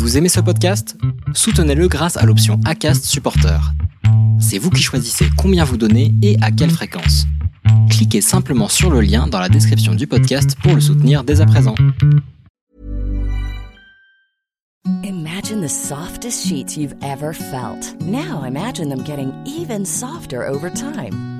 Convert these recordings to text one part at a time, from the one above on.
Vous aimez ce podcast? Soutenez-le grâce à l'option ACAST Supporter. C'est vous qui choisissez combien vous donnez et à quelle fréquence. Cliquez simplement sur le lien dans la description du podcast pour le soutenir dès à présent. Imagine the softest sheets you've ever felt. Now imagine them getting even softer over time.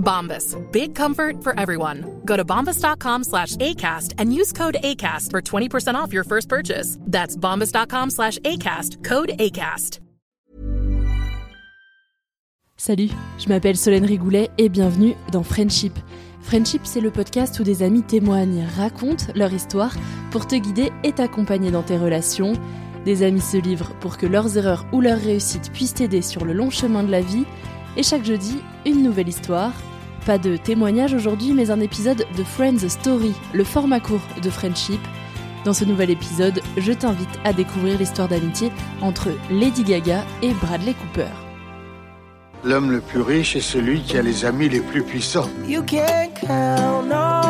Bombas. Big comfort for everyone. Go to bombas.com slash ACAST and use code ACAST for 20% off your first purchase. That's bombas.com slash ACAST. Code ACAST. Salut, je m'appelle Solène Rigoulet et bienvenue dans Friendship. Friendship, c'est le podcast où des amis témoignent, racontent leur histoire pour te guider et t'accompagner dans tes relations. Des amis se livrent pour que leurs erreurs ou leurs réussites puissent t'aider sur le long chemin de la vie. Et chaque jeudi, une nouvelle histoire. Pas de témoignage aujourd'hui, mais un épisode de Friends Story, le format court de Friendship. Dans ce nouvel épisode, je t'invite à découvrir l'histoire d'amitié entre Lady Gaga et Bradley Cooper. L'homme le plus riche est celui qui a les amis les plus puissants. You can count on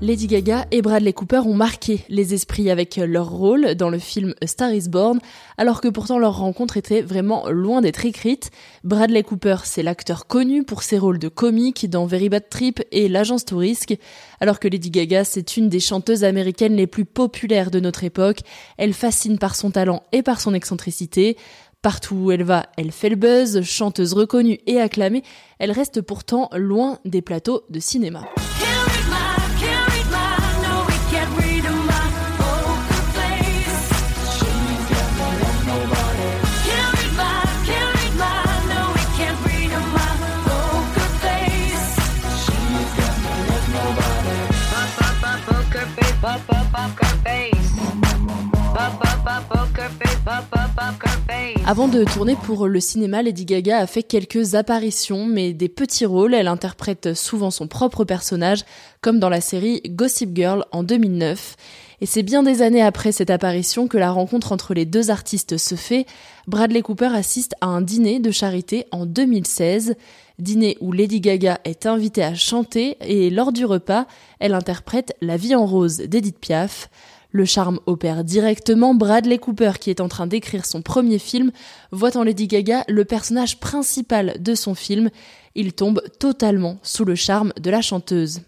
Lady Gaga et Bradley Cooper ont marqué les esprits avec leur rôle dans le film Star is Born, alors que pourtant leur rencontre était vraiment loin d'être écrite. Bradley Cooper, c'est l'acteur connu pour ses rôles de comique dans Very Bad Trip et L'Agence Tourisque, alors que Lady Gaga, c'est une des chanteuses américaines les plus populaires de notre époque. Elle fascine par son talent et par son excentricité. Partout où elle va, elle fait le buzz, chanteuse reconnue et acclamée, elle reste pourtant loin des plateaux de cinéma. Avant de tourner pour le cinéma, Lady Gaga a fait quelques apparitions, mais des petits rôles. Elle interprète souvent son propre personnage, comme dans la série Gossip Girl en 2009. Et c'est bien des années après cette apparition que la rencontre entre les deux artistes se fait. Bradley Cooper assiste à un dîner de charité en 2016, dîner où Lady Gaga est invitée à chanter et lors du repas, elle interprète La vie en rose d'Edith Piaf. Le charme opère directement. Bradley Cooper, qui est en train d'écrire son premier film, voit en Lady Gaga le personnage principal de son film. Il tombe totalement sous le charme de la chanteuse.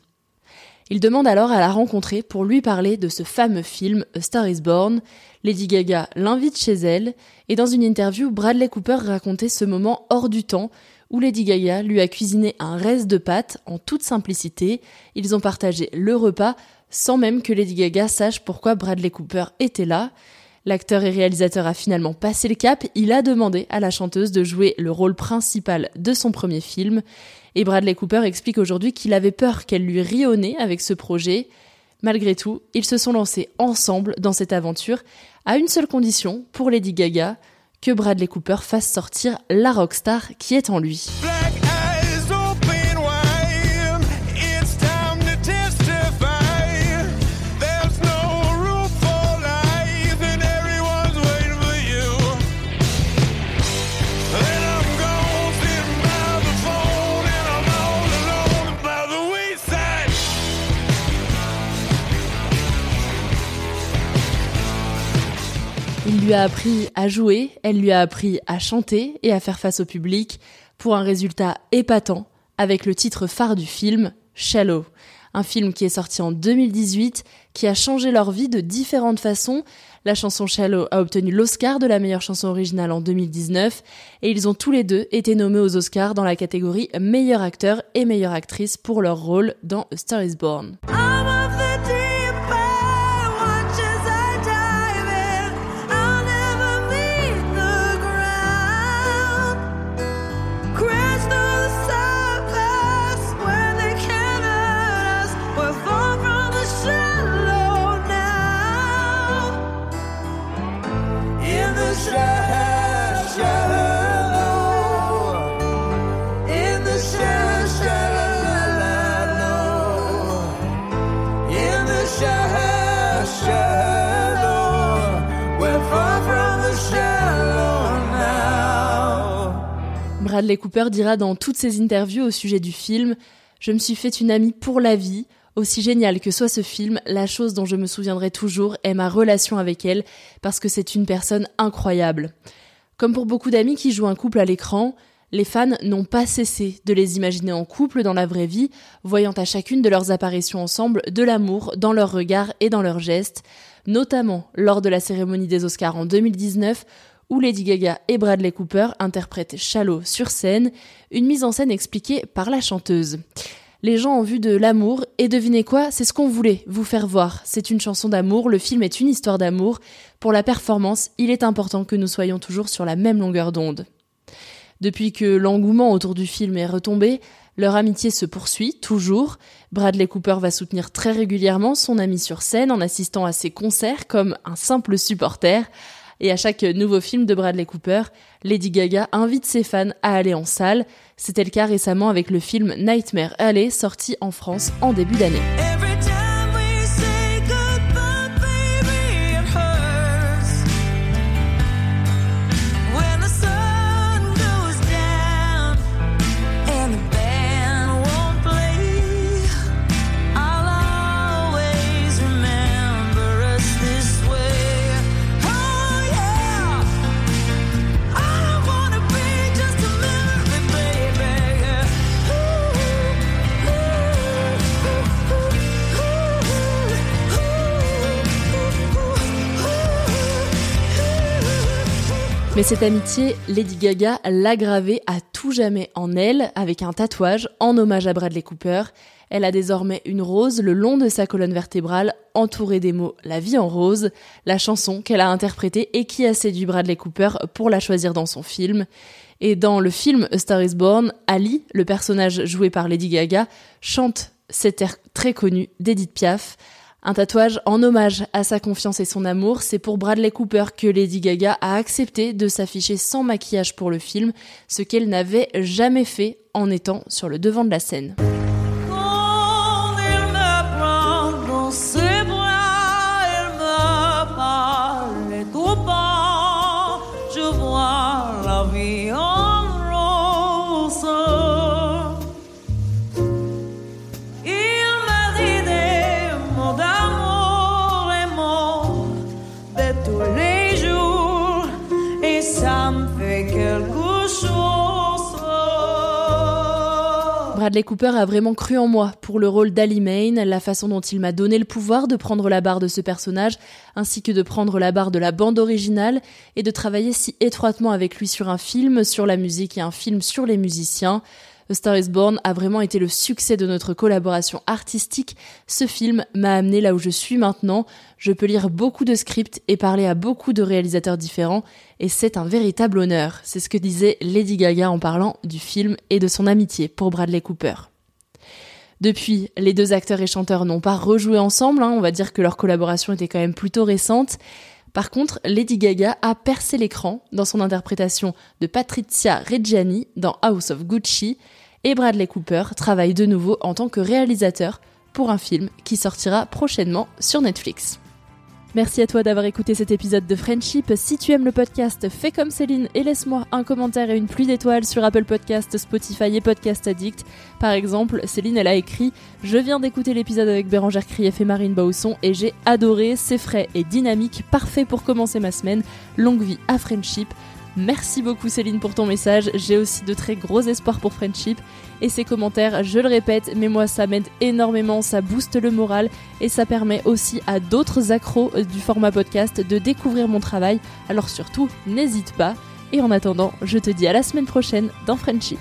Il demande alors à la rencontrer pour lui parler de ce fameux film A Star is Born. Lady Gaga l'invite chez elle et dans une interview, Bradley Cooper racontait ce moment hors du temps où Lady Gaga lui a cuisiné un reste de pâtes en toute simplicité. Ils ont partagé le repas sans même que Lady Gaga sache pourquoi Bradley Cooper était là. L'acteur et réalisateur a finalement passé le cap, il a demandé à la chanteuse de jouer le rôle principal de son premier film, et Bradley Cooper explique aujourd'hui qu'il avait peur qu'elle lui rie au nez avec ce projet. Malgré tout, ils se sont lancés ensemble dans cette aventure, à une seule condition pour Lady Gaga, que Bradley Cooper fasse sortir la rockstar qui est en lui. Lui a appris à jouer, elle lui a appris à chanter et à faire face au public pour un résultat épatant avec le titre phare du film, Shallow. Un film qui est sorti en 2018, qui a changé leur vie de différentes façons. La chanson Shallow a obtenu l'Oscar de la meilleure chanson originale en 2019 et ils ont tous les deux été nommés aux Oscars dans la catégorie meilleur acteur et meilleure actrice pour leur rôle dans A Star is Born. Bradley Cooper dira dans toutes ses interviews au sujet du film Je me suis fait une amie pour la vie. Aussi génial que soit ce film, la chose dont je me souviendrai toujours est ma relation avec elle, parce que c'est une personne incroyable. Comme pour beaucoup d'amis qui jouent un couple à l'écran, les fans n'ont pas cessé de les imaginer en couple dans la vraie vie, voyant à chacune de leurs apparitions ensemble de l'amour dans leurs regards et dans leurs gestes, notamment lors de la cérémonie des Oscars en 2019, où Lady Gaga et Bradley Cooper interprètent Shallow sur scène, une mise en scène expliquée par la chanteuse. Les gens ont vu de l'amour et devinez quoi, c'est ce qu'on voulait vous faire voir. C'est une chanson d'amour, le film est une histoire d'amour. Pour la performance, il est important que nous soyons toujours sur la même longueur d'onde. Depuis que l'engouement autour du film est retombé, leur amitié se poursuit toujours. Bradley Cooper va soutenir très régulièrement son ami sur scène en assistant à ses concerts comme un simple supporter. Et à chaque nouveau film de Bradley Cooper, Lady Gaga invite ses fans à aller en salle. C'était le cas récemment avec le film Nightmare Alley sorti en France en début d'année. Mais cette amitié, Lady Gaga l'a gravée à tout jamais en elle avec un tatouage en hommage à Bradley Cooper. Elle a désormais une rose le long de sa colonne vertébrale, entourée des mots La vie en rose, la chanson qu'elle a interprétée et qui a séduit Bradley Cooper pour la choisir dans son film. Et dans le film Star is Born, Ali, le personnage joué par Lady Gaga, chante cet air très connu d'Edith Piaf. Un tatouage en hommage à sa confiance et son amour, c'est pour Bradley Cooper que Lady Gaga a accepté de s'afficher sans maquillage pour le film, ce qu'elle n'avait jamais fait en étant sur le devant de la scène. Bradley Cooper a vraiment cru en moi pour le rôle d'Ali Main, la façon dont il m'a donné le pouvoir de prendre la barre de ce personnage, ainsi que de prendre la barre de la bande originale, et de travailler si étroitement avec lui sur un film, sur la musique et un film sur les musiciens. A Star is Born a vraiment été le succès de notre collaboration artistique. Ce film m'a amené là où je suis maintenant. Je peux lire beaucoup de scripts et parler à beaucoup de réalisateurs différents et c'est un véritable honneur. C'est ce que disait Lady Gaga en parlant du film et de son amitié pour Bradley Cooper. Depuis, les deux acteurs et chanteurs n'ont pas rejoué ensemble, hein. on va dire que leur collaboration était quand même plutôt récente. Par contre, Lady Gaga a percé l'écran dans son interprétation de Patrizia Reggiani dans House of Gucci et Bradley Cooper travaille de nouveau en tant que réalisateur pour un film qui sortira prochainement sur Netflix. Merci à toi d'avoir écouté cet épisode de Friendship. Si tu aimes le podcast, fais comme Céline et laisse-moi un commentaire et une pluie d'étoiles sur Apple Podcast, Spotify et Podcast Addict. Par exemple, Céline, elle a écrit Je viens d'écouter l'épisode avec Bérangère Krief et Marine Bausson et j'ai adoré, c'est frais et dynamique, parfait pour commencer ma semaine. Longue vie à Friendship. Merci beaucoup Céline pour ton message. J'ai aussi de très gros espoirs pour Friendship. Et ces commentaires, je le répète, mais moi ça m'aide énormément, ça booste le moral et ça permet aussi à d'autres accros du format podcast de découvrir mon travail. Alors surtout, n'hésite pas. Et en attendant, je te dis à la semaine prochaine dans Friendship.